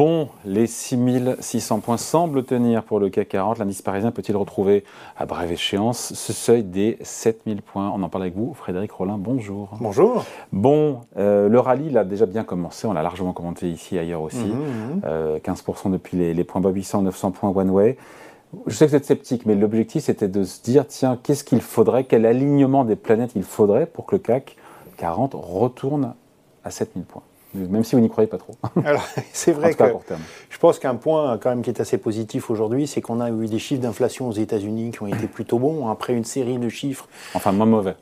Bon, les 6600 points semblent tenir pour le CAC 40. L'indice parisien peut-il retrouver à brève échéance ce seuil des 7000 points? On en parle avec vous, Frédéric Rollin, bonjour. Bonjour. Bon, euh, le rallye il a déjà bien commencé, on l'a largement commenté ici ailleurs aussi. 15% mhm, mhm. euh, depuis les, points bas 800, 900 points one way. Je sais que vous êtes sceptique, mais l'objectif c'était de se dire, tiens, qu'est-ce qu'il faudrait, quel alignement des planètes il faudrait pour que le CAC 40 retourne à 7000 points? Même si vous n'y croyez pas trop. Alors, c'est vrai que je pense qu'un point quand même qui est assez positif aujourd'hui, c'est qu'on a eu des chiffres d'inflation aux États-Unis qui ont été plutôt bons après une série de chiffres. Enfin, moins mauvais.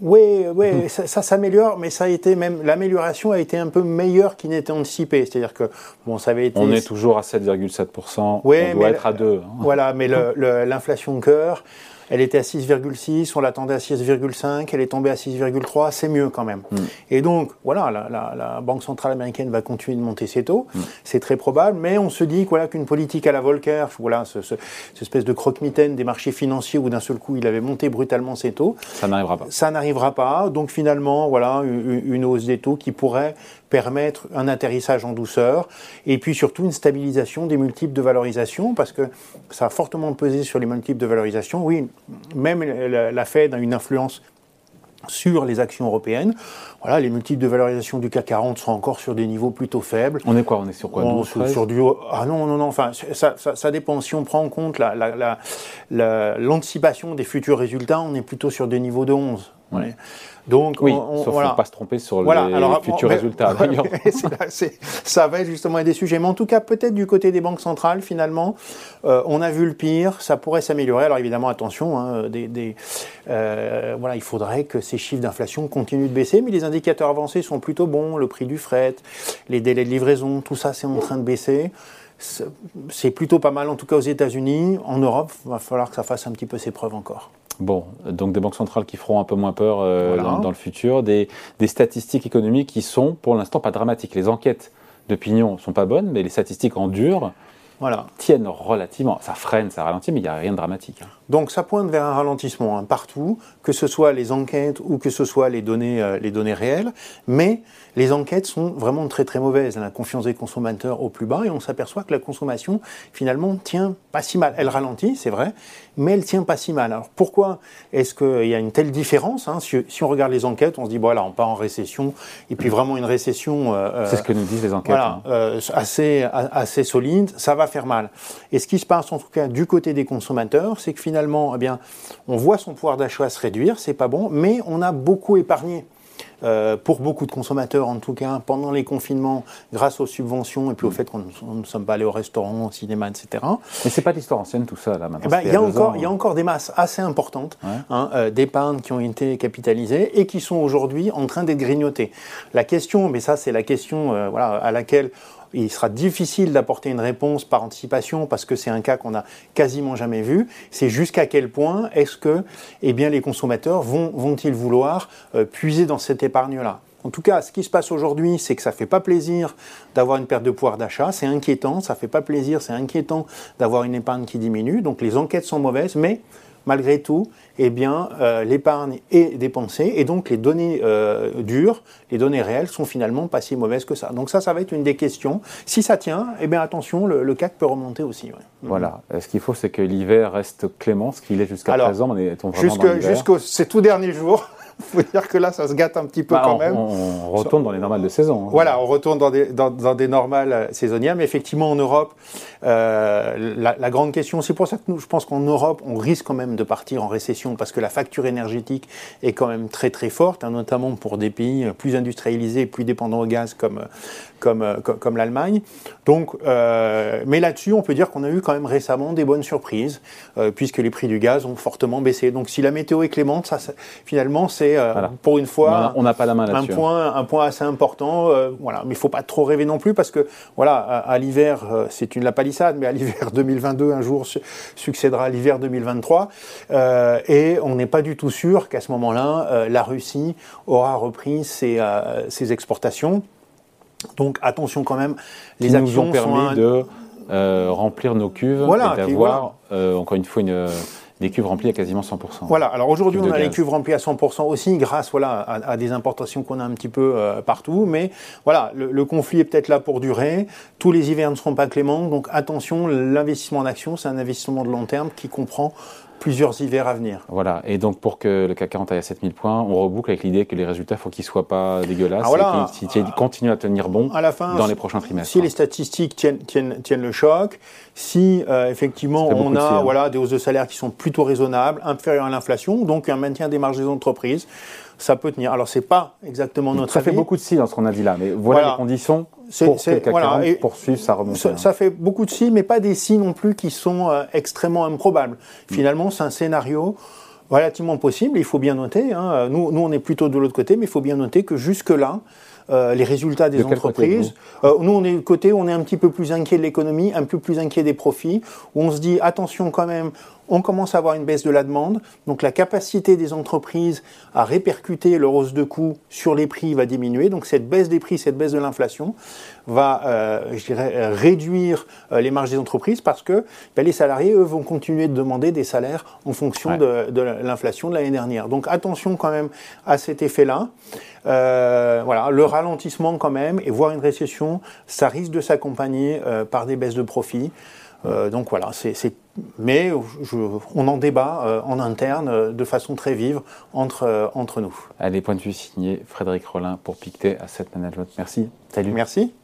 Oui, oui, ça, s'améliore, mais ça a été même l'amélioration a été un peu meilleure qu'il n'était anticipé. C'est-à-dire que bon, ça avait été. On est toujours à 7,7%. Oui, on doit être à 2. Hein. Voilà, mais l'inflation cœur, elle était à 6,6, on l'attendait à 6,5, elle est tombée à 6,3, c'est mieux quand même. Mm. Et donc, voilà, la, Banque centrale américaine va continuer de monter ses taux, mm. c'est très probable, mais on se dit voilà, qu'une politique à la Volcker, voilà, ce, cette espèce de croque-mitaine des marchés financiers où d'un seul coup il avait monté brutalement ses taux. Ça n'arrivera pas. Ça n'arrivera pas, donc finalement, voilà, une hausse des taux qui pourrait permettre un atterrissage en douceur et puis surtout une stabilisation des multiples de valorisation parce que ça a fortement pesé sur les multiples de valorisation. Oui, même la Fed a une influence sur les actions européennes. Voilà, les multiples de valorisation du CAC 40 sont encore sur des niveaux plutôt faibles. On est quoi? On est sur quoi? On, sur, du ah non non non. Enfin, ça, ça, dépend. Si on prend en compte l'anticipation la, la, des futurs résultats, on est plutôt sur des niveaux de 11. Donc, oui, on, sauf voilà. pas se tromper sur les futurs résultats. ça va être justement un des sujets. Mais en tout cas, peut-être du côté des banques centrales, finalement, euh, on a vu le pire, ça pourrait s'améliorer. Alors évidemment, attention, hein, des, euh, voilà, il faudrait que ces chiffres d'inflation continuent de baisser, mais les indicateurs avancés sont plutôt bons. Le prix du fret, les délais de livraison, tout ça, c'est en train de baisser c'est plutôt pas mal, en tout cas aux États-Unis. En Europe, il va falloir que ça fasse un petit peu ses preuves encore. Bon, donc des banques centrales qui feront un peu moins peur euh, dans, le futur, des, statistiques économiques qui sont pour l'instant pas dramatiques. Les enquêtes d'opinion sont pas bonnes, mais les statistiques en dur voilà. tiennent relativement. Ça freine, ça ralentit, mais il n'y a rien de dramatique. Hein. Donc ça pointe vers un ralentissement hein, partout, que ce soit les enquêtes ou que ce soit les données, euh, les données réelles. Mais les enquêtes sont vraiment très très mauvaises. La confiance des consommateurs au plus bas et on s'aperçoit que la consommation finalement tient pas si mal. Elle ralentit, c'est vrai, mais elle tient pas si mal. Alors pourquoi est-ce qu'il y a une telle différence hein? si, on regarde les enquêtes, on se dit voilà, on part en récession et puis vraiment une récession. Euh, euh, c'est ce que nous disent les enquêtes. Voilà, assez assez solide, ça va faire mal. Et ce qui se passe en tout cas du côté des consommateurs, c'est que finalement finalement, eh bien, on voit son pouvoir d'achat se réduire, c'est pas bon, mais on a beaucoup épargné. Euh, pour beaucoup de consommateurs, en tout cas, pendant les confinements, grâce aux subventions et puis au fait qu'on ne sommes pas allés au restaurant, au cinéma, etc. Mais c'est pas l'histoire ancienne tout ça, là, maintenant. Eh ben, il, y a encore, il y a encore des masses assez importantes hein, euh, d'épargne qui ont été capitalisées et qui sont aujourd'hui en train d'être grignotées. La question, mais ça c'est la question euh, voilà, à laquelle il sera difficile d'apporter une réponse par anticipation parce que c'est un cas qu'on n'a quasiment jamais vu. C'est jusqu'à quel point est-ce que eh bien, les consommateurs vont, vont-ils vouloir euh, puiser dans cette épargne-là? En tout cas, ce qui se passe aujourd'hui, c'est que ça ne fait pas plaisir d'avoir une perte de pouvoir d'achat, c'est inquiétant, ça ne fait pas plaisir, c'est inquiétant d'avoir une épargne qui diminue, donc les enquêtes sont mauvaises, mais malgré tout, eh bien, euh, l'épargne est dépensée et donc les données euh, dures, les données réelles sont finalement pas si mauvaises que ça. Donc ça, ça va être une des questions. Si ça tient, eh bien attention, le, CAC peut remonter aussi. Voilà. Ce qu'il faut, c'est que l'hiver reste clément, ce qu'il est jusqu'à présent. On est, on Jusqu'au ces tout derniers jours. faut dire que là, ça se gâte un petit peu bah, quand même. On, retourne dans les normales de saison. Hein. Voilà, on retourne dans des, dans, des normales euh, saisonnières. Mais effectivement, en Europe, euh, la, grande question, c'est pour ça que nous, je pense qu'en Europe, on risque quand même de partir en récession parce que la facture énergétique est quand même très très forte, hein, notamment pour des pays plus industrialisés, plus dépendants au gaz comme, comme, euh, comme, l'Allemagne. Donc, mais là-dessus, on peut dire qu'on a eu quand même récemment des bonnes surprises, puisque les prix du gaz ont fortement baissé. Donc, si la météo est clémente, ça finalement, c'est euh, pour une fois. On n'a pas la main un point, un point assez important. Euh, voilà, mais il faut pas trop rêver non plus parce que voilà, à, l'hiver, euh, c'est une la palissade, mais à l'hiver 2022, un jour succédera à l'hiver 2023, et on n'est pas du tout sûr qu'à ce moment-là, la Russie aura repris ses, ses, exportations. Donc attention quand même, les actions nous ont permis de remplir nos cuves et d'avoir encore une fois une des cuves remplies à quasiment 100%. Voilà, alors aujourd'hui on a les cuves remplies à 100% aussi grâce voilà, à, des importations qu'on a un petit peu euh, partout, mais voilà, le, conflit est peut-être là pour durer, tous les hivers ne seront pas cléments, donc attention, l'investissement en action c'est un investissement de long terme qui comprend plusieurs hivers à venir. Voilà, et donc pour que le CAC 40 aille à 7000 points, on reboucle avec l'idée que les résultats, il faut qu'ils ne soient pas dégueulasses ah, et qu'ils continuent à tenir bon à la fin, dans les prochains trimestres. Si les statistiques tiennent, tiennent, tiennent le choc, si euh, effectivement on a hein. voilà, des hausses de salaire qui sont plutôt raisonnables, inférieures à l'inflation, donc un maintien des marges des entreprises, ça peut tenir. Alors c'est pas exactement notre ça fait beaucoup de si dans ce qu'on a dit là, mais voilà, les conditions pour que le CAC 40 poursuive sa remontée. Ça, fait beaucoup de si, mais pas des si non plus qui sont euh, extrêmement improbables. Mm. Finalement, c'est un scénario relativement possible. Il faut bien noter. Hein, nous, nous, on est plutôt de l'autre côté, mais il faut bien noter que jusque là, euh, les résultats des entreprises. Euh, nous, on est côté, on est un petit peu plus inquiet de l'économie, un peu plus inquiet des profits, où on se dit attention quand même, on commence à avoir une baisse de la demande, donc la capacité des entreprises à répercuter leur hausse de coûts sur les prix va diminuer. Donc cette baisse des prix, cette baisse de l'inflation va, euh, je dirais, réduire les marges des entreprises parce que ben, les salariés, eux, vont continuer de demander des salaires en fonction de, de l'inflation de l'année dernière. Donc attention quand même à cet effet-là. Euh, voilà, le ralentissement quand même, et voir une récession, ça risque de s'accompagner euh, par des baisses de profit. Euh, donc voilà, c'est, mais on en débat en interne de façon très vive entre, entre nous. Allez, point de vue signé Frédéric Rollin pour Pictet Asset Management. Merci. Salut. Merci.